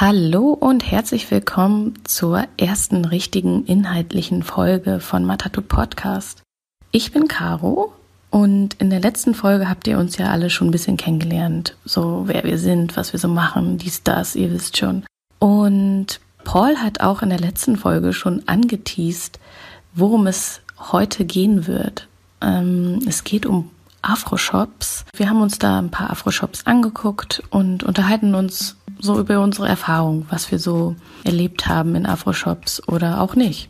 Hallo und herzlich willkommen zur ersten richtigen inhaltlichen Folge von Matatu Podcast. Ich bin Caro und in der letzten Folge habt ihr uns ja alle schon ein bisschen kennengelernt. So wer wir sind, was wir so machen, dies, das, ihr wisst schon. Und Paul hat auch in der letzten Folge schon angeteased, worum es heute gehen wird. Ähm, es geht um Afro-Shops. Wir haben uns da ein paar Afro-Shops angeguckt und unterhalten uns so über unsere Erfahrung, was wir so erlebt haben in Afro-Shops oder auch nicht.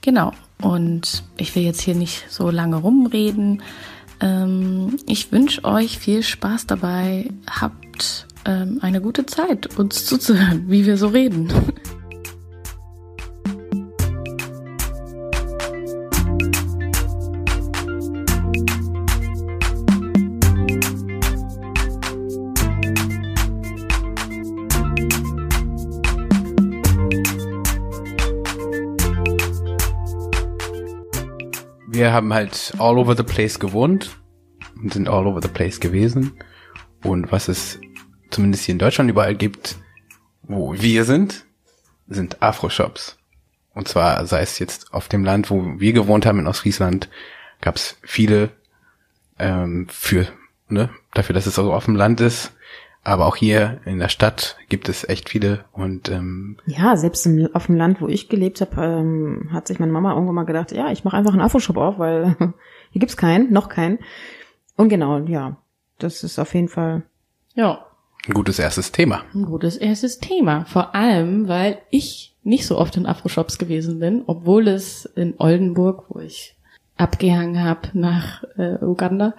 Genau. Und ich will jetzt hier nicht so lange rumreden. Ähm, ich wünsche euch viel Spaß dabei. Habt ähm, eine gute Zeit, uns zuzuhören, wie wir so reden. wir haben halt all over the place gewohnt und sind all over the place gewesen. Und was es zumindest hier in Deutschland überall gibt, wo wir sind, sind Afro-Shops. Und zwar sei es jetzt auf dem Land, wo wir gewohnt haben in Ostfriesland, gab es viele ähm, für ne, dafür, dass es so auf dem Land ist, aber auch hier in der Stadt gibt es echt viele und ähm, ja, selbst im, auf dem Land, wo ich gelebt habe, ähm, hat sich meine Mama irgendwann mal gedacht, ja, ich mache einfach einen Afro-Shop auf, weil hier gibt's keinen, noch keinen. Und genau, ja, das ist auf jeden Fall ja ein gutes erstes Thema. Ein gutes erstes Thema, vor allem, weil ich nicht so oft in Afro-Shops gewesen bin, obwohl es in Oldenburg, wo ich abgehangen habe nach äh, Uganda,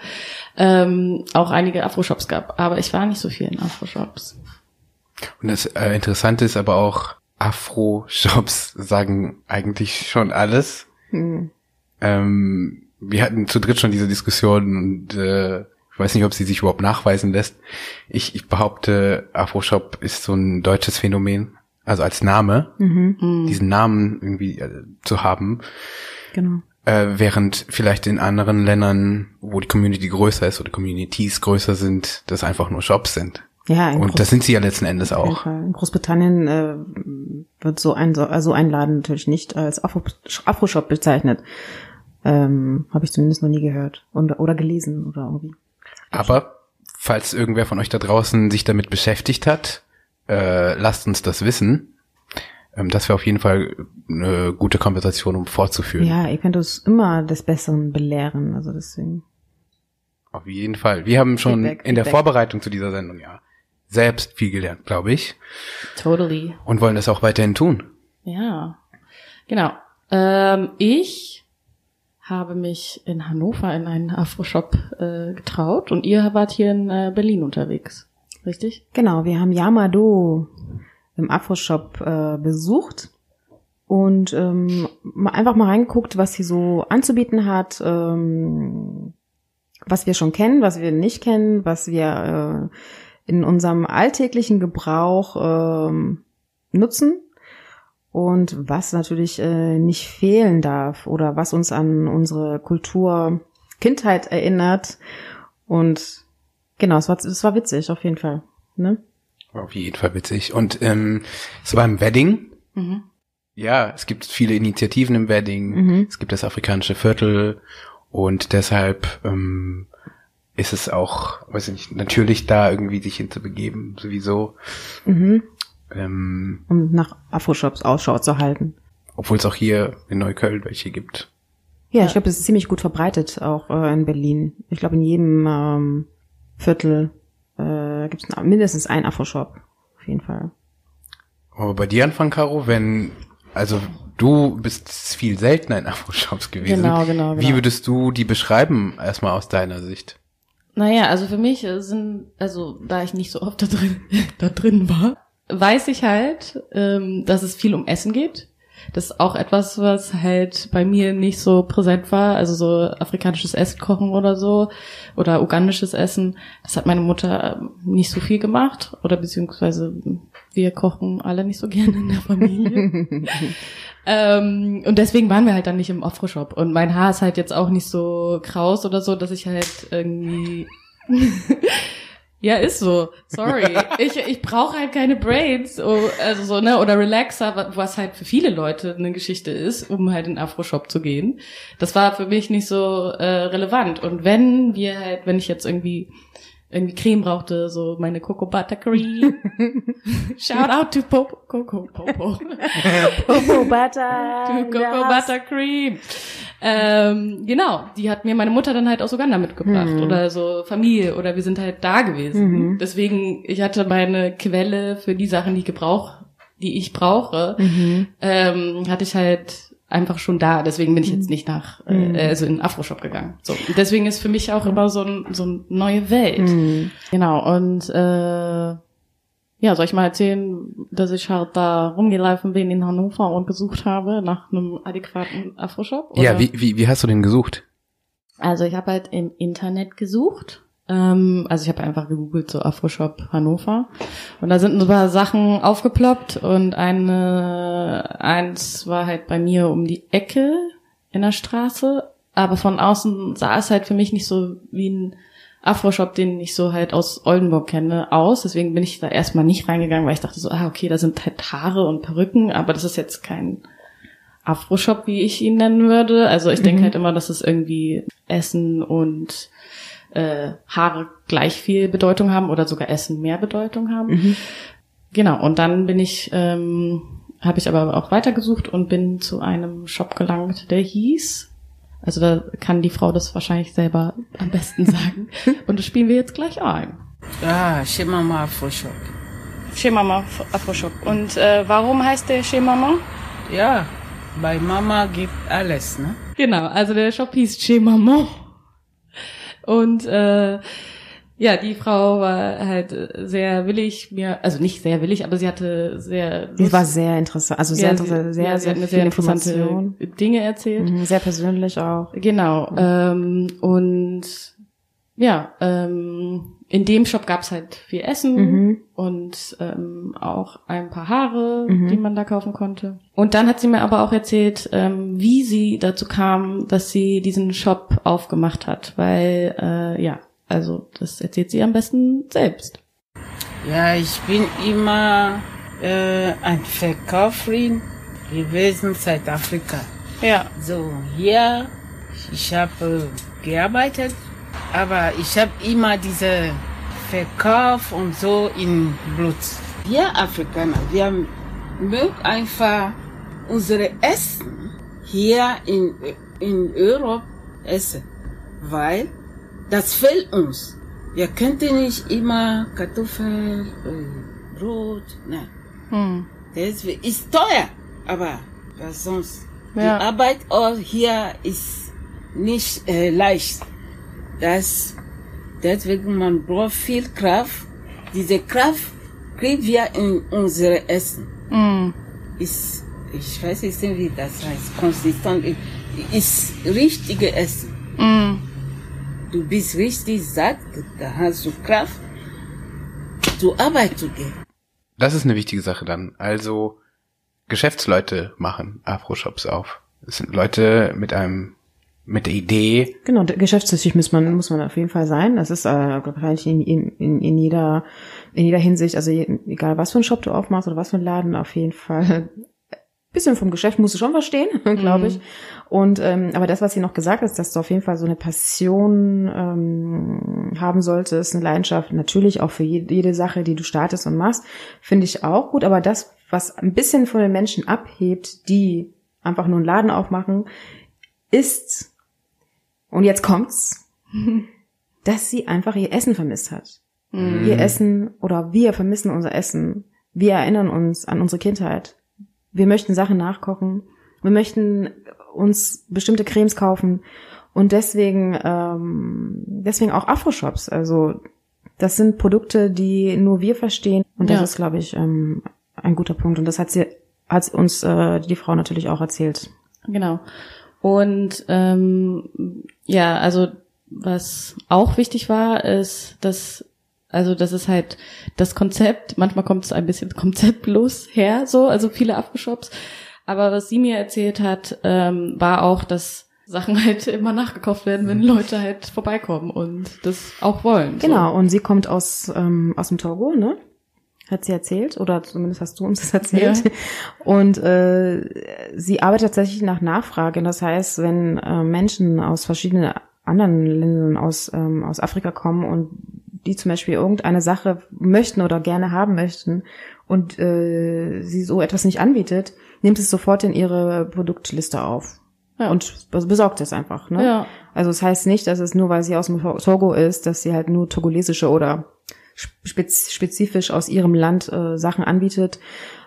ähm, auch einige Afro-Shops gab. Aber ich war nicht so viel in Afro-Shops. Und das äh, Interessante ist aber auch, Afro-Shops sagen eigentlich schon alles. Hm. Ähm, wir hatten zu dritt schon diese Diskussion und äh, ich weiß nicht, ob sie sich überhaupt nachweisen lässt. Ich, ich behaupte, Afro-Shop ist so ein deutsches Phänomen. Also als Name, mhm. diesen Namen irgendwie äh, zu haben. Genau. Äh, während vielleicht in anderen Ländern, wo die Community größer ist oder Communities größer sind, das einfach nur Shops sind. Ja, und Groß das sind sie ja letzten Endes auch. In Großbritannien äh, wird so ein so ein Laden natürlich nicht als Afro-Shop bezeichnet. Ähm, Habe ich zumindest noch nie gehört und, oder gelesen oder irgendwie. Aber falls irgendwer von euch da draußen sich damit beschäftigt hat, äh, lasst uns das wissen. Ähm, das wäre auf jeden Fall eine gute Kompensation, um fortzuführen. Ja, ihr könnt uns immer des Besseren belehren, also deswegen. Auf jeden Fall. Wir haben schon Feedback, in der Vorbereitung zu dieser Sendung ja selbst viel gelernt, glaube ich. Totally. Und wollen das auch weiterhin tun. Ja, genau. Ähm, ich habe mich in Hannover in einen Afro-Shop äh, getraut und ihr wart hier in äh, Berlin unterwegs, richtig? Genau, wir haben Yamado im Afro-Shop äh, besucht und ähm, einfach mal reingeguckt, was sie so anzubieten hat, ähm, was wir schon kennen, was wir nicht kennen, was wir äh, in unserem alltäglichen Gebrauch ähm, nutzen und was natürlich äh, nicht fehlen darf oder was uns an unsere Kultur Kindheit erinnert und genau, es war es war witzig auf jeden Fall, ne? War auf jeden Fall witzig. Und ähm, es war im Wedding. Mhm. Ja, es gibt viele Initiativen im Wedding. Mhm. Es gibt das afrikanische Viertel und deshalb ähm, ist es auch, weiß ich nicht, natürlich da irgendwie sich hinzubegeben, sowieso. Mhm. Ähm, um nach Afro-Shops Ausschau zu halten. Obwohl es auch hier in Neukölln welche gibt. Ja, ich glaube, das ist ziemlich gut verbreitet, auch äh, in Berlin. Ich glaube, in jedem ähm, Viertel äh, gibt es mindestens einen Afro-Shop. Auf jeden Fall. Aber bei dir anfangen, Caro, wenn, also du bist viel seltener in Afro-Shops gewesen. Genau, genau, genau. Wie würdest du die beschreiben, erstmal aus deiner Sicht? Naja, also für mich sind, also da ich nicht so oft da drin, da drin war, weiß ich halt, ähm, dass es viel um Essen geht. Das ist auch etwas, was halt bei mir nicht so präsent war. Also so afrikanisches Essen kochen oder so oder ugandisches Essen. Das hat meine Mutter ähm, nicht so viel gemacht oder beziehungsweise wir kochen alle nicht so gerne in der Familie. ähm, und deswegen waren wir halt dann nicht im Afro-Shop. Und mein Haar ist halt jetzt auch nicht so kraus oder so, dass ich halt irgendwie Ja, ist so. Sorry. ich ich brauche halt keine Braids, oh, also so, ne, oder Relaxer, was halt für viele Leute eine Geschichte ist, um halt in Afro-Shop zu gehen. Das war für mich nicht so äh, relevant. Und wenn wir halt, wenn ich jetzt irgendwie irgendwie Creme brauchte, so meine Coco Butter Cream. Shout out to Popo, Coco Popo. Popo Butter. to Coco Butter Cream. Ähm, genau, die hat mir meine Mutter dann halt aus Uganda mitgebracht Mhm. oder so Familie oder wir sind halt da gewesen. Mhm. Deswegen, ich hatte meine Quelle für die Sachen, die ich gebrauch, die ich brauche, Mhm. ähm, hatte ich halt einfach schon da. Deswegen bin ich jetzt nicht nach, Mhm. äh, also in Afro-Shop gegangen. So. Deswegen ist für mich auch immer so, ein, so eine neue Welt. Mhm. Genau, und äh, ja, soll ich mal erzählen, dass ich halt da rumgelaufen bin in Hannover und gesucht habe nach einem adäquaten Afro-Shop? Ja, oder? wie, wie, wie hast du den gesucht? Also ich habe halt im Internet gesucht. Ähm, also ich habe einfach gegoogelt, so Afro-Shop Hannover. Und da sind ein paar Sachen aufgeploppt und eine, eins war halt bei mir um die Ecke in der Straße. Aber von außen sah es halt für mich nicht so wie ein Afro-Shop, den ich so halt aus Oldenburg kenne, aus. Deswegen bin ich da erstmal nicht reingegangen, weil ich dachte so, ah, okay, da sind halt Haare und Perücken, aber das ist jetzt kein Afro-Shop, wie ich ihn nennen würde. Also ich denke Mhm. halt immer, dass es irgendwie Essen und äh, Haare gleich viel Bedeutung haben oder sogar Essen mehr Bedeutung haben. Mhm. Genau, und dann bin ich, ähm, habe ich aber auch weitergesucht und bin zu einem Shop gelangt, der hieß, also da kann die Frau das wahrscheinlich selber am besten sagen. und das spielen wir jetzt gleich ein. Ah, Shemama Afro Shop. Shemama Afro Shop. Und äh, warum heißt der Shemama? Ja, bei Mama gibt alles, ne? Genau, also der Shop hieß Chez Maman. Und äh, ja, die Frau war halt äh, sehr willig, mir, also nicht sehr willig, aber sie hatte sehr Die war sehr interessant, also sehr, ja, interessant, sehr, ja, sie sehr, viele sehr interessante. Dinge erzählt. Mhm, Sehr persönlich auch. Genau. Ähm, und ja, ähm, in dem Shop gab's halt viel Essen Mhm. und ähm, auch ein paar Haare, Mhm. die man da kaufen konnte. Und dann hat sie mir aber auch erzählt, ähm, wie sie dazu kam, dass sie diesen Shop aufgemacht hat, weil äh, ja, also das erzählt sie am besten selbst. Ja, ich bin immer äh, ein Verkäuferin gewesen seit Afrika. Ja. So, hier, ich habe äh, gearbeitet, aber ich habe immer diese Verkauf und so in Blut. Wir Afrikaner, wir mögen einfach unsere Essen hier in, in Europa essen, weil das fehlt uns. Wir könnten nicht immer Kartoffeln, äh, Brot, nein. Hm. Das ist teuer, aber was sonst? Ja. Die Arbeit auch hier ist nicht äh, leicht. Das, deswegen man braucht viel Kraft. Diese Kraft kriegen wir in unsere Essen. Hm. Ist, ich weiß nicht, wie das heißt, konsistent, ist richtige Essen. Hm. Du bist richtig satt, da hast du Kraft, zur Arbeit zu gehen. Das ist eine wichtige Sache dann. Also Geschäftsleute machen Afro-Shops auf. Es sind Leute mit einem mit der Idee, Genau, geschäftstüchtig muss man, muss man auf jeden Fall sein. Das ist äh, wahrscheinlich in, in, in, in jeder in jeder Hinsicht, also je, egal was für einen Shop du aufmachst oder was für einen Laden, auf jeden Fall bisschen vom Geschäft musst du schon verstehen, glaube ich. Und ähm, aber das, was sie noch gesagt hat, dass du auf jeden Fall so eine Passion ähm, haben solltest, eine Leidenschaft, natürlich auch für jede, jede Sache, die du startest und machst, finde ich auch gut. Aber das, was ein bisschen von den Menschen abhebt, die einfach nur einen Laden aufmachen, ist und jetzt kommt's, dass sie einfach ihr Essen vermisst hat. Ihr Essen oder wir vermissen unser Essen. Wir erinnern uns an unsere Kindheit. Wir möchten Sachen nachkochen. Wir möchten uns bestimmte Cremes kaufen. Und deswegen, ähm, deswegen auch Afro-Shops. Also das sind Produkte, die nur wir verstehen. Und das Ja. ist, glaube ich, ähm, ein guter Punkt. Und das hat sie, hat uns äh, die Frau natürlich auch erzählt. Genau. Und ähm, ja, also was auch wichtig war, ist, dass also das ist halt das Konzept. Manchmal kommt es ein bisschen konzeptlos her, so also viele Afro-Shops. Aber was sie mir erzählt hat, ähm, war auch, dass Sachen halt immer nachgekauft werden, wenn Leute halt vorbeikommen und das auch wollen. Genau, und sie kommt aus, ähm, aus dem Togo, ne? Hat sie erzählt, oder zumindest hast du uns das erzählt. Ja. Und äh, sie arbeitet tatsächlich nach Nachfrage. Das heißt, wenn äh, Menschen aus verschiedenen anderen Ländern aus, ähm, aus Afrika kommen und die zum Beispiel irgendeine Sache möchten oder gerne haben möchten und äh, sie so etwas nicht anbietet, nimmt es sofort in ihre Produktliste auf. Ja. Und besorgt es einfach. Ne? Ja. Also es heißt nicht, dass es nur, weil sie aus dem Togo ist, dass sie halt nur togolesische oder spez spezifisch aus ihrem Land äh, Sachen anbietet,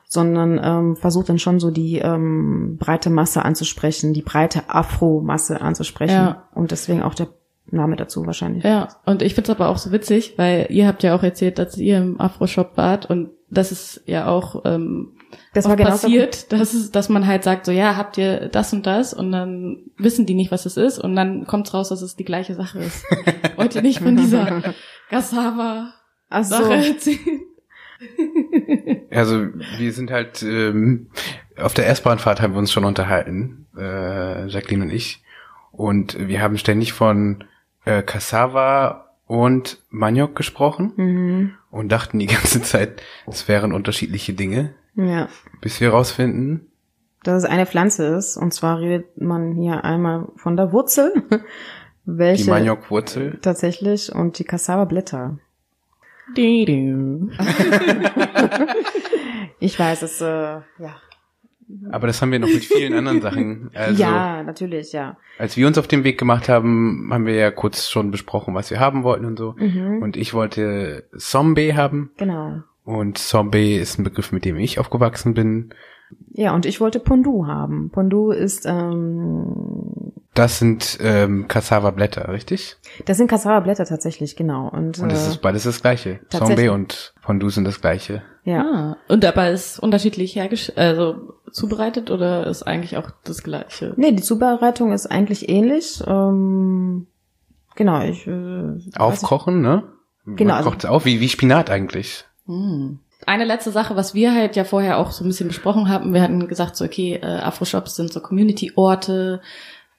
sondern ähm, versucht dann schon so die ähm, breite Masse anzusprechen, die breite Afro-Masse anzusprechen. Ja. Und deswegen auch der Name dazu wahrscheinlich. Ja, und ich find's aber auch so witzig, weil ihr habt ja auch erzählt, dass ihr im Afro-Shop wart und das ist ja auch ähm, Das war genauso- passiert, dass, es, dass man halt sagt, so ja, habt ihr das und das und dann wissen die nicht, was es ist und dann kommt's raus, dass es die gleiche Sache ist. Wollt ihr nicht von dieser Cassava so. Sache erzählen? Also wir sind halt ähm, auf der S-Bahn-Fahrt haben wir uns schon unterhalten, äh, Jacqueline und ich. Und wir haben ständig von äh, Cassava und Maniok gesprochen Mhm. und dachten die ganze Zeit, es wären unterschiedliche Dinge, Ja. bis wir rausfinden, Dass es eine Pflanze ist. Und zwar redet man hier einmal von der Wurzel, welche die Maniok-Wurzel. tatsächlich und die Cassava-Blätter. Ich weiß, es, äh, ja. Aber das haben wir noch mit vielen anderen Sachen. Also ja, natürlich, ja. als wir uns auf den Weg gemacht haben, haben wir ja kurz schon besprochen, was wir haben wollten und so. Mhm. Und ich wollte Zombie haben. Genau. Und Zombie ist ein Begriff, mit dem ich aufgewachsen bin. Ja, und ich wollte Pondu haben. Pondu ist, ähm, Das sind ähm, Cassava-Blätter, richtig? das sind Cassava-Blätter tatsächlich, genau. Und, Und es äh, ist beides das gleiche. Zombie und Fondue sind das gleiche. ja. Ah, und dabei ist unterschiedlich hergesch also zubereitet oder ist eigentlich auch das gleiche? Nee, die Zubereitung ist eigentlich ähnlich. Ähm, genau, ich. Äh, Aufkochen, ne? Genau, Man also- kocht es auf, wie, wie Spinat eigentlich. Hm. Eine letzte Sache, was wir halt ja vorher auch so ein bisschen besprochen haben, wir hatten gesagt, so okay, äh, Afro-Shops sind so Community-Orte,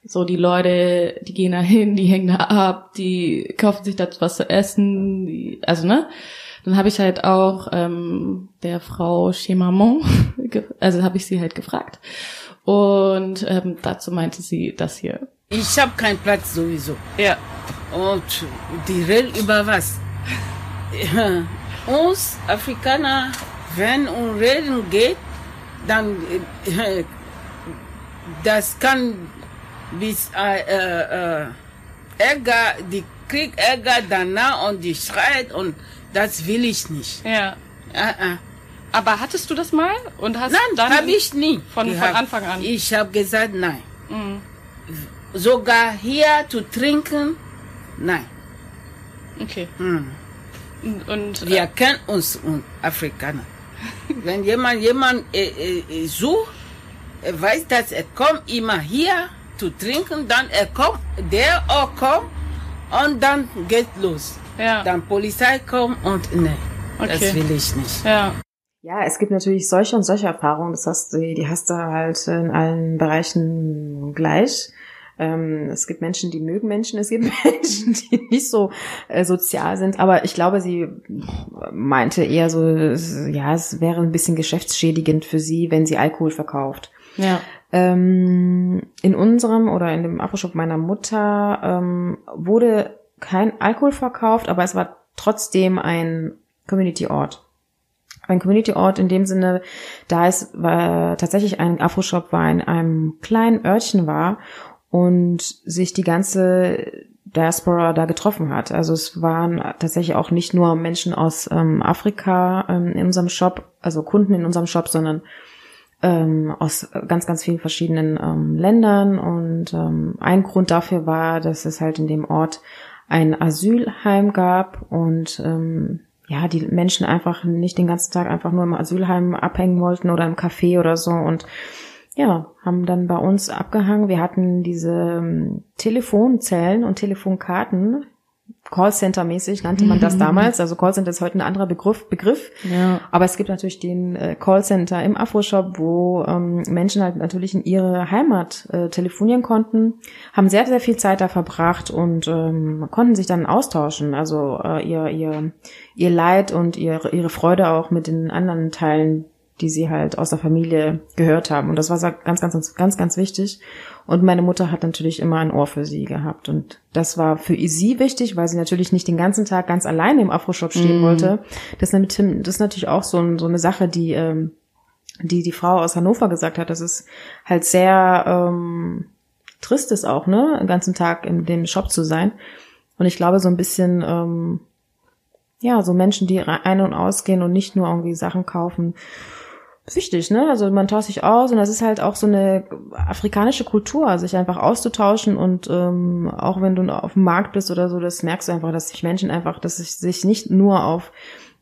so die Leute, die gehen da hin, die hängen da ab, die kaufen sich da was zu essen, die, also ne? Dann habe ich halt auch ähm, der Frau Chemamon, also habe ich sie halt gefragt und ähm, dazu meinte sie das hier. Ich habe keinen Platz sowieso. Ja. Und die reden über was? Uns Afrikaner, wenn um Reden geht, dann äh, das kann bis äh, äh, äh, Ärger, die kriegt Ärger danach und die schreit und das will ich nicht. Ja. Äh, äh. Aber hattest du das mal und hast Nein, dann habe ich nie. von, von gehabt. Anfang an? Ich habe gesagt nein. Mhm. Sogar hier zu trinken, nein. Okay. Hm. Und, und Wir kennen uns und Afrikaner. Wenn jemand jemand äh, äh, sucht, er weiß, dass er kommt immer hier zu trinken, dann er kommt, der auch kommt und dann geht los. ja. Dann Polizei kommt und ne, das Okay. will ich nicht. Ja. Ja, es gibt natürlich solche und solche Erfahrungen. Das hast du, die hast du halt in allen Bereichen gleich. Ähm, es gibt Menschen, die mögen Menschen. Es gibt Menschen, die nicht so äh, sozial sind. Aber ich glaube, sie meinte eher so, es- ja, es wäre ein bisschen geschäftsschädigend für sie, wenn sie Alkohol verkauft. Ja. Ähm, in unserem oder in dem Afroshop meiner Mutter ähm, wurde kein Alkohol verkauft, aber es war trotzdem ein Community-Ort. Ein Community-Ort in dem Sinne, da es war tatsächlich ein Afroshop war in einem kleinen Örtchen war und sich die ganze Diaspora da getroffen hat. Also es waren tatsächlich auch nicht nur Menschen aus ähm, Afrika ähm, in unserem Shop, also Kunden in unserem Shop, sondern ähm, aus ganz, ganz vielen verschiedenen ähm, Ländern. Und ähm, ein Grund dafür war, dass es halt in dem Ort ein Asylheim gab und ähm, ja, die Menschen einfach nicht den ganzen Tag einfach nur im Asylheim abhängen wollten oder im Café oder so und ja, haben dann bei uns abgehangen. Wir hatten diese ähm, Telefonzellen und Telefonkarten, Callcenter-mäßig nannte man das damals. Also Callcenter ist heute ein anderer Begriff, Begriff. Ja. Aber es gibt natürlich den äh, Callcenter im Afroshop, wo ähm, Menschen halt natürlich in ihre Heimat äh, telefonieren konnten, haben sehr, sehr viel Zeit da verbracht und ähm, konnten sich dann austauschen. Also äh, ihr, ihr, ihr Leid und ihre, ihre Freude auch mit den anderen Teilen die sie halt aus der Familie gehört haben. Und das war ganz, ganz, ganz, ganz wichtig. Und meine Mutter hat natürlich immer ein Ohr für sie gehabt. Und das war für sie wichtig, weil sie natürlich nicht den ganzen Tag ganz alleine im Afroshop stehen mm. wollte. Das ist, das ist natürlich auch so, so eine Sache, die, ähm, die die Frau aus Hannover gesagt hat. Das ist halt sehr ähm, trist ist auch, ne, den ganzen Tag in dem Shop zu sein. Und ich glaube, so ein bisschen, ähm, ja, so Menschen, die ein- und ausgehen und nicht nur irgendwie Sachen kaufen, wichtig, ne? Also man tauscht sich aus und das ist halt auch so eine afrikanische Kultur, sich einfach auszutauschen und ähm, auch wenn du auf dem Markt bist oder so, das merkst du einfach, dass sich Menschen einfach, dass sich sich nicht nur auf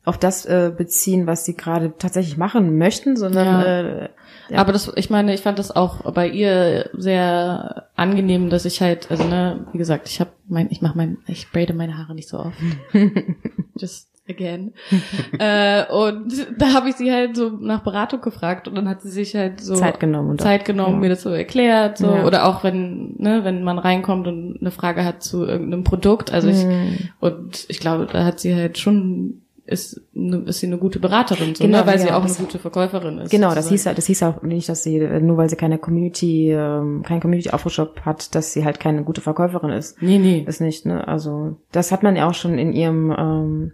auf das äh, beziehen, was sie gerade tatsächlich machen möchten, sondern Ja. äh, ja. Aber das, ich meine, ich fand das auch bei ihr sehr angenehm, dass ich halt, also ne, wie gesagt, ich habe mein, ich mache mein, ich braide meine Haare nicht so oft. Just again. äh, und da habe ich sie halt so nach Beratung gefragt und dann hat sie sich halt so Zeit genommen Zeit genommen, ja. mir das so erklärt, so Ja. oder auch wenn, ne, wenn man reinkommt und eine Frage hat zu irgendeinem Produkt, also ich Mhm. und ich glaube, da hat sie halt schon ist, ne, ist sie eine gute Beraterin, so, Genau, ne, weil sie ja, auch eine gute Verkäuferin ist. Genau, das hieß, ja- das hieß auch nicht, dass sie, nur weil sie keine Community, ähm, kein Community-Afroshop hat, dass sie halt keine gute Verkäuferin ist. Nee, nee. Ist nicht, ne? Also, das hat man ja auch schon in ihrem, ähm,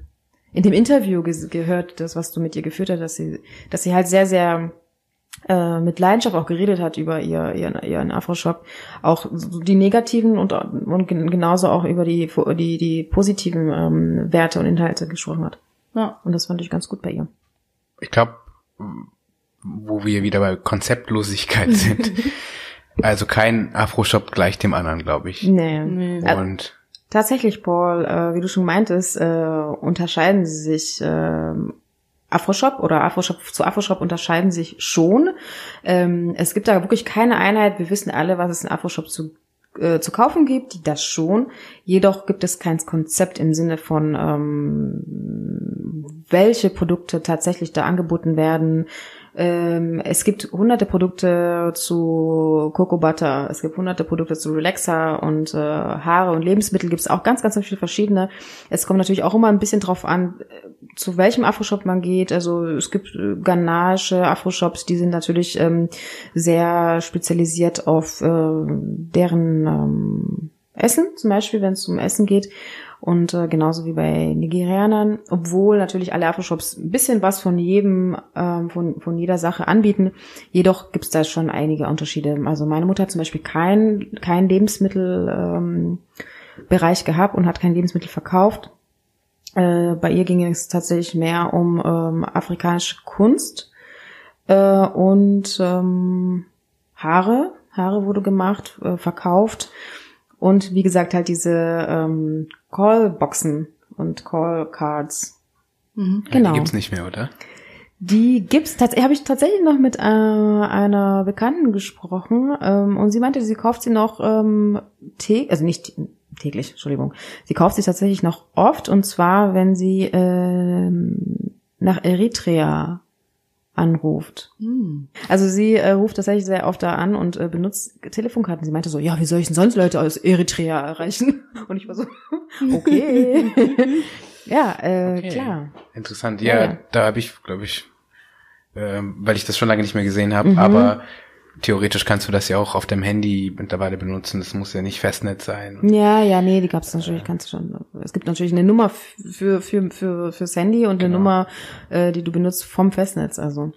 in dem Interview ges- gehört, das, was du mit ihr geführt hast, dass sie, dass sie halt sehr, sehr äh, mit Leidenschaft auch geredet hat über ihr, ihren, ihren Afroshop. Auch so die negativen und, und gen- genauso auch über die, die, die positiven ähm, Werte und Inhalte gesprochen hat. Ja. Und das fand ich ganz gut bei ihr. Ich glaube, wo wir wieder bei Konzeptlosigkeit sind. also kein Afro-Shop gleich dem anderen, glaube ich. Nee. Nee. Und Tatsächlich, Paul, äh, wie du schon meintest, äh, unterscheiden sie sich ähm, Afroshop oder Afroshop zu Afroshop unterscheiden sich schon. Ähm, es gibt da wirklich keine Einheit. Wir wissen alle, was es in Afroshop zu äh, zu kaufen gibt, das schon. Jedoch gibt es kein Konzept im Sinne von, ähm, welche Produkte tatsächlich da angeboten werden. Ähm, es gibt hunderte Produkte zu Coco Butter, es gibt hunderte Produkte zu Relaxer und äh, Haare und Lebensmittel gibt es auch ganz, ganz viele verschiedene. Es kommt natürlich auch immer ein bisschen drauf an, äh, zu welchem Afroshop man geht. Also es gibt äh, Ganache Afroshops, die sind natürlich ähm, sehr spezialisiert auf äh, deren ähm, Essen, zum Beispiel, wenn es um Essen geht. Und äh, genauso wie bei Nigerianern, obwohl natürlich alle Afroshops ein bisschen was von jedem, ähm, von, von jeder Sache anbieten. Jedoch gibt es da schon einige Unterschiede. Also meine Mutter hat zum Beispiel keinen kein Lebensmittelbereich ähm, gehabt und hat kein Lebensmittel verkauft. Äh, bei ihr ging es tatsächlich mehr um ähm, afrikanische Kunst äh, und ähm, Haare. Haare wurde gemacht, äh, verkauft. Und wie gesagt, halt diese ähm, Callboxen und Callcards. Mhm. ja, Genau. die gibt's nicht mehr, oder? Die gibt's tatsächlich, habe ich tatsächlich noch mit äh, einer Bekannten gesprochen ähm, und sie meinte, sie kauft sie noch ähm, täglich, also nicht täglich, Entschuldigung, sie kauft sie tatsächlich noch oft und zwar, wenn sie ähm, nach Eritrea anruft. Hm. Also sie äh, ruft tatsächlich sehr oft da an und äh, benutzt Telefonkarten. Sie meinte so, ja, wie soll ich denn sonst Leute aus Eritrea erreichen? Und ich war so, okay. ja, äh, Okay. klar. Interessant. Ja, Ja, ja. da habe ich, glaube ich, ähm, weil ich das schon lange nicht mehr gesehen habe, Mhm. aber theoretisch kannst du das ja auch auf dem Handy mittlerweile benutzen. Das muss ja nicht Festnetz sein. Ja, ja, nee, die gab's natürlich, kannst du schon. Es gibt natürlich eine Nummer für für für fürs Handy und eine Genau. Nummer, äh, die du benutzt vom Festnetz. Also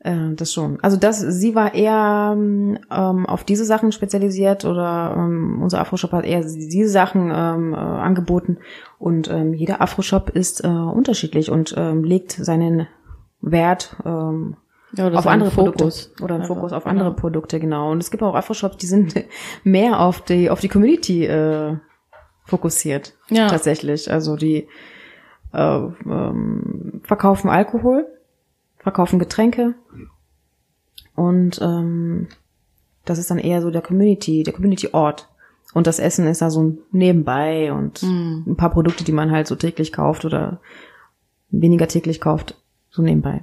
äh, das schon. Also das, sie war eher ähm, auf diese Sachen spezialisiert oder ähm, unser Afroshop hat eher diese Sachen ähm, äh, angeboten und ähm, jeder Afroshop ist äh, unterschiedlich und ähm, legt seinen Wert ähm, Ja, oder auf andere Fokus. Produkte oder einen Einfach, Fokus auf genau. andere Produkte genau und es gibt auch Afroshops die sind mehr auf die auf die Community äh, fokussiert Ja. tatsächlich also die äh, ähm, verkaufen Alkohol verkaufen Getränke und ähm, das ist dann eher so der Community der Community Ort Und das Essen ist da so nebenbei und Mhm. ein paar Produkte, die man halt so täglich kauft oder weniger täglich kauft, so nebenbei.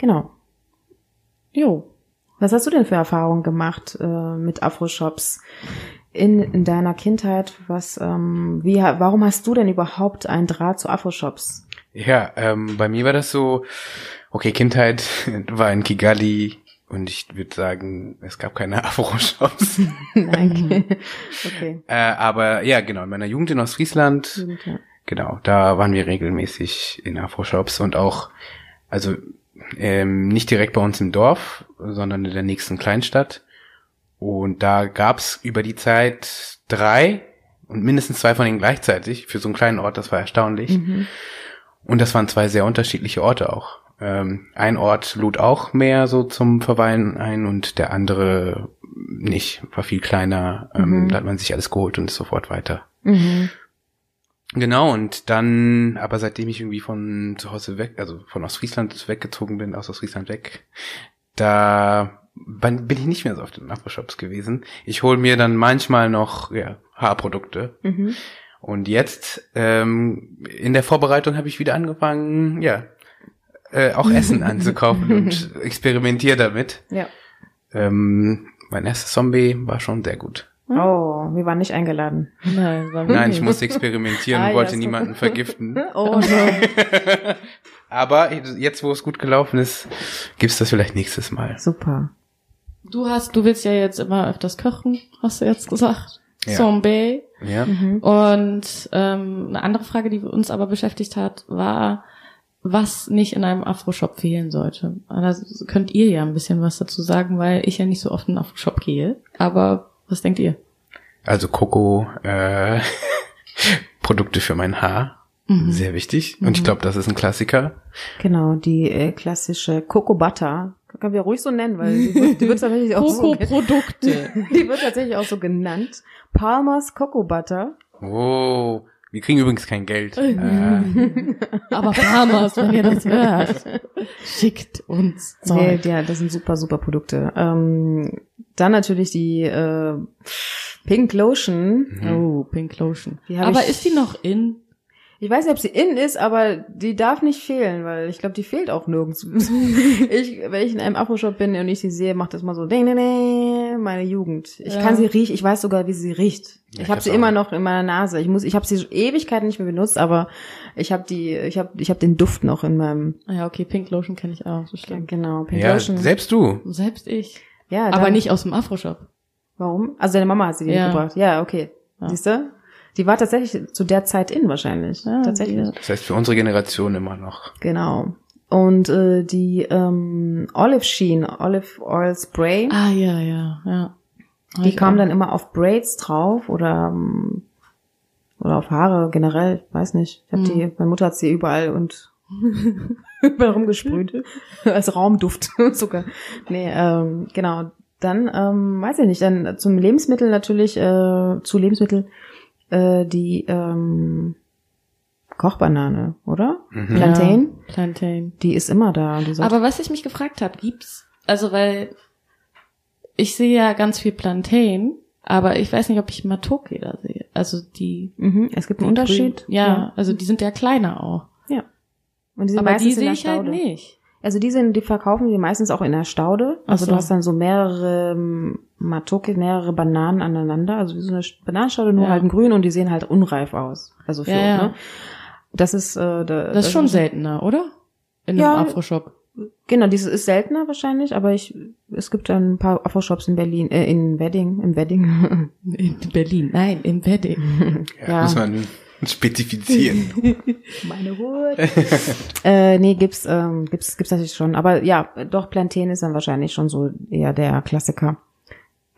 Genau. Jo. Was hast du denn für Erfahrungen gemacht äh, mit Afro-Shops in, in deiner Kindheit? Was, ähm, wie, warum hast du denn überhaupt einen Draht zu Afro-Shops? Ja, ähm, bei mir war das so, okay, Kindheit war in Kigali und ich würde sagen, es gab keine Afro-Shops. Nein. okay. äh, aber ja, genau, in meiner Jugend in Ostfriesland, Jugend, ja. genau, da waren wir regelmäßig in Afro-Shops und auch, also ähm, nicht direkt bei uns im Dorf, sondern in der nächsten Kleinstadt. Und da gab's über die Zeit drei und mindestens zwei von denen gleichzeitig für so einen kleinen Ort, das war erstaunlich. Mhm. Und das waren zwei sehr unterschiedliche Orte auch. Ähm, ein Ort lud auch mehr so zum Verweilen ein und der andere nicht, war viel kleiner. Ähm, Mhm. Da hat man sich alles geholt und ist sofort weiter. Mhm. Genau, und dann, aber seitdem ich irgendwie von zu Hause weg, also von Ostfriesland weggezogen bin, aus Ostfriesland weg, da bin ich nicht mehr so auf den Afro-Shops gewesen. Ich hole mir dann manchmal noch ja, Haarprodukte. Mhm. Und jetzt, ähm, in der Vorbereitung habe ich wieder angefangen, ja, äh, auch Essen anzukaufen und experimentiere damit. Ja. Ähm, mein erstes Zombie war schon sehr gut. Oh, wir waren nicht eingeladen. Nein, war Nein, ich musste experimentieren Ah, und wollte niemanden vergiften. Oh no. Aber jetzt, wo es gut gelaufen ist, gibt's das vielleicht nächstes Mal. Super. Du hast, du willst ja jetzt immer öfters kochen, hast du jetzt gesagt. Ja. Zombie. Ja. Mhm. Und ähm, eine andere Frage, die uns aber beschäftigt hat, war, was nicht in einem Afro-Shop fehlen sollte. Da könnt ihr ja ein bisschen was dazu sagen, weil ich ja nicht so oft in den Afro-Shop gehe. Aber was denkt ihr? Also Coco, äh, Produkte für mein Haar. Mhm. Sehr wichtig. Und ich glaube, das ist ein Klassiker. Genau, die äh, klassische Coco Butter. Können wir ruhig so nennen, weil die wird, die wird tatsächlich auch so, ge- Coco-Produkte. die wird tatsächlich auch so genannt. Palmer's Coco Butter. Oh, wir kriegen übrigens kein Geld. Äh, aber Farmers, wenn ihr das hört, schickt uns Nee, Zeug. ja, das sind super, super Produkte. Ähm, dann natürlich die äh, Pink Lotion. Oh, Pink Lotion. Aber ich- ist die noch in? Ich weiß nicht, ob sie in ist, aber die darf nicht fehlen, weil ich glaube, die fehlt auch nirgends. ich, wenn ich in einem Afro-Shop bin und ich sie sehe, macht das mal so, ding, ding, ding, meine Jugend. Ich Ja. kann sie riechen, ich weiß sogar, wie sie riecht. Ja, ich ich habe sie auch. immer noch in meiner Nase. Ich muss, ich habe sie Ewigkeiten nicht mehr benutzt, aber ich habe die, ich habe, ich habe den Duft noch in meinem. Ah Ja, okay, Pink Lotion kenne ich auch, so schlimm. Genau, Pink ja, Lotion. selbst du. Selbst ich. Ja, Aber dann- nicht aus dem Afro-Shop. Warum? Also deine Mama hat sie dir Ja. mitgebracht. Ja, okay. Ja. Siehst du? Die war tatsächlich zu der Zeit in wahrscheinlich. Ja, tatsächlich. die- Das heißt für unsere Generation immer noch. Genau. Und äh, die ähm, Olive Sheen, Olive Oil Spray, Ah, ja, ja, ja. Hab die kam auch. dann immer auf Braids drauf oder ähm, oder auf Haare generell, weiß nicht. Ich hab Mhm. die, meine Mutter hat sie überall und überall rumgesprüht. Als Raumduft sogar. Nee, ähm, genau. Dann, ähm, weiß ich nicht, dann zum Lebensmittel natürlich, äh, zu Lebensmittel äh, die ähm, Kochbanane, oder? Mhm. Plantain? Ja, Plantain. Die ist immer da. Aber was ich mich gefragt habe, gibt's, also weil ich sehe ja ganz viel Plantain, aber ich weiß nicht, ob ich Matoke da sehe. Also die, mhm, es gibt einen Unterschied. Grün, ja, also die sind ja kleiner auch. Ja. Und die sind aber die meistens in sehe der ich halt Staude. nicht. Also die sind, die verkaufen die meistens auch in der Staude. Also Ach so. du hast dann so mehrere ähm, Matoke, mehrere Bananen aneinander. Also wie so eine Bananenstaude, nur Ja. halt in grün und die sehen halt unreif aus. Also für, Ja, ja. ne? Das ist, äh, da, Das ist schon seltener, oder? In Ja. einem Afro-Shop. Genau, dieses ist seltener wahrscheinlich, aber ich, es gibt dann ein paar Afro-Shops in Berlin, äh, in Wedding, im Wedding. In Berlin. Nein, im Wedding. Ja, Ja. Muss man spezifizieren. Meine Hut. äh, nee, gibt's, ähm, gibt's, gibt's natürlich schon. Aber ja, doch, Plantain ist dann wahrscheinlich schon so eher der Klassiker.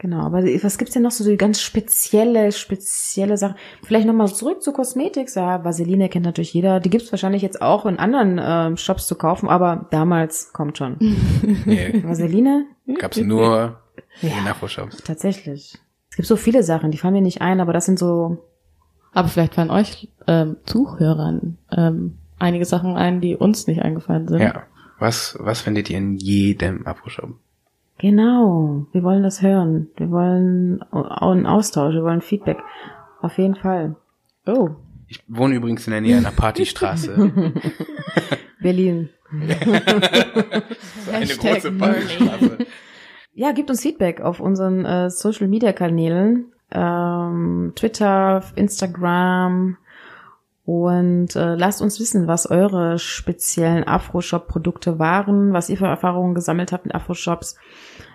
Genau, aber was gibt's denn noch so die ganz spezielle, spezielle Sachen? Vielleicht nochmal zurück zu Cosmetics. Ja, Vaseline kennt natürlich jeder. Die gibt's wahrscheinlich jetzt auch in anderen ähm, Shops zu kaufen, aber damals kommt schon. nee, Vaseline? gab's nur in Ja. Afro-Shops. Tatsächlich. Es gibt so viele Sachen, die fallen mir nicht ein, aber das sind so, Aber vielleicht fallen euch ähm, Zuhörern ähm, einige Sachen ein, die uns nicht eingefallen sind. Ja. Was, was findet ihr in jedem Afro-Shop? Genau, wir wollen das hören. Wir wollen einen Austausch, wir wollen Feedback. Auf jeden Fall. Oh. Ich wohne übrigens in der Nähe einer Partystraße. Berlin. eine große Partystraße. Ja, gebt uns Feedback auf unseren äh, Social Media Kanälen. Ähm, Twitter, Instagram, und äh, lasst uns wissen, was eure speziellen Afro-Shop-Produkte waren, was ihr für Erfahrungen gesammelt habt mit Afro-Shops,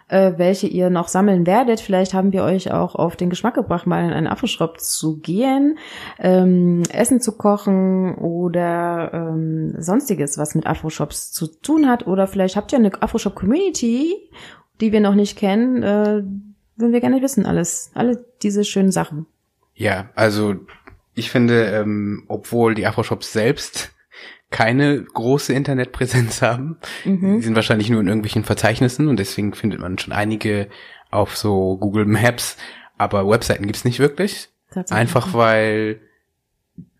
äh, welche ihr noch sammeln werdet. Vielleicht haben wir euch auch auf den Geschmack gebracht, mal in einen Afro-Shop zu gehen, ähm, Essen zu kochen oder ähm, sonstiges, was mit Afro-Shops zu tun hat. Oder vielleicht habt ihr eine Afro-Shop-Community, die wir noch nicht kennen. Äh, würden wir gerne wissen, alles, alle diese schönen Sachen. Ja, also ich finde, ähm, obwohl die Afro-Shops selbst keine große Internetpräsenz haben, mhm. die sind wahrscheinlich nur in irgendwelchen Verzeichnissen und deswegen findet man schon einige auf so Google Maps, aber Webseiten gibt's nicht wirklich. Einfach weil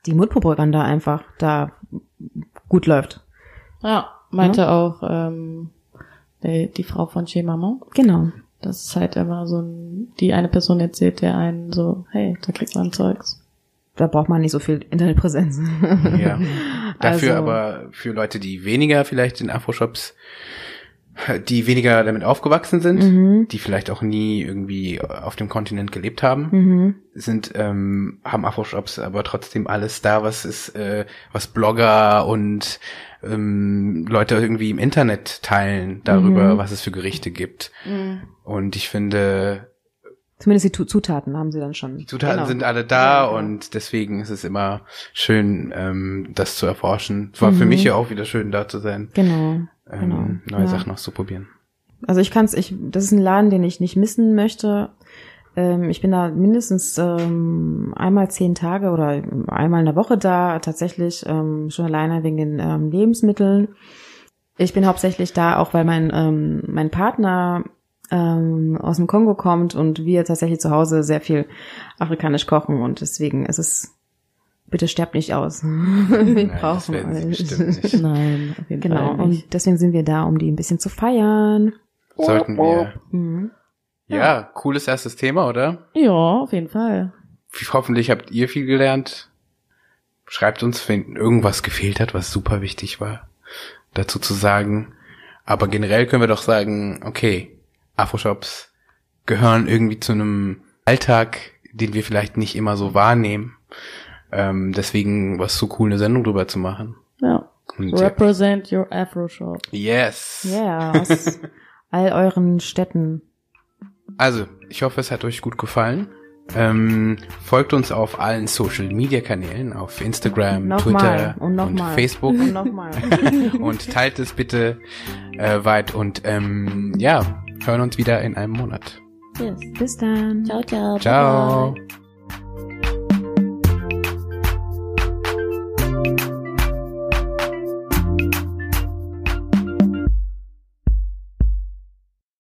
die Mundpropaganda einfach da gut läuft. Ja, meinte ja. auch ähm, die, die Frau von Chez Maman. Genau. Das ist halt immer so ein, die eine Person erzählt der einen so, hey, da kriegt man Zeugs da braucht man nicht so viel Internetpräsenz. Ja. Dafür also, aber für Leute, die weniger vielleicht in Afro-Shops, die weniger damit aufgewachsen sind, mhm. die vielleicht auch nie irgendwie auf dem Kontinent gelebt haben, mhm. sind ähm, haben Afro-Shops aber trotzdem alles da, was ist, äh, was Blogger und ähm, Leute irgendwie im Internet teilen darüber, mhm. was es für Gerichte gibt. Mhm. Und ich finde, Zumindest die Zutaten haben sie dann schon. Die Zutaten genau. sind alle da ja, und deswegen ist es immer schön, ähm, das zu erforschen. Es war mhm. für mich ja auch wieder schön, da zu sein. Genau. Ähm, genau. Neue ja. Sachen auszuprobieren. Also ich kann es, ich, das ist ein Laden, den ich nicht missen möchte. Ähm, ich bin da mindestens ähm, einmal zehn Tage oder einmal in der Woche da, tatsächlich ähm, schon alleine wegen den ähm, Lebensmitteln. Ich bin hauptsächlich da, auch weil mein, ähm, mein Partner ähm, aus dem Kongo kommt und wir tatsächlich zu Hause sehr viel afrikanisch kochen und deswegen ist es bitte sterbt nicht aus. wir Nein, brauchen euch. Nein, auf jeden genau. Fall nicht. Und deswegen sind wir da, um die ein bisschen zu feiern. Sollten wir. Mhm. Ja, ja, cooles erstes Thema, oder? Ja, auf jeden Fall. Hoffentlich habt ihr viel gelernt. Schreibt uns, wenn irgendwas gefehlt hat, was super wichtig war, dazu zu sagen. Aber generell können wir doch sagen, okay, Afroshops gehören irgendwie zu einem Alltag, den wir vielleicht nicht immer so wahrnehmen. Ähm, deswegen war es so cool, eine Sendung drüber zu machen. Ja. Und Represent ja. your Afro-Shop. Yes. Ja, yeah, aus all euren Städten. Also, ich hoffe, es hat euch gut gefallen. Ähm, folgt uns auf allen Social Media Kanälen, auf Instagram, noch Twitter und, und Facebook. Und, und, teilt es bitte äh, weit und ähm, ja, hören uns wieder in einem Monat. Yes. Bis dann. Ciao, ciao. Ciao. Bye.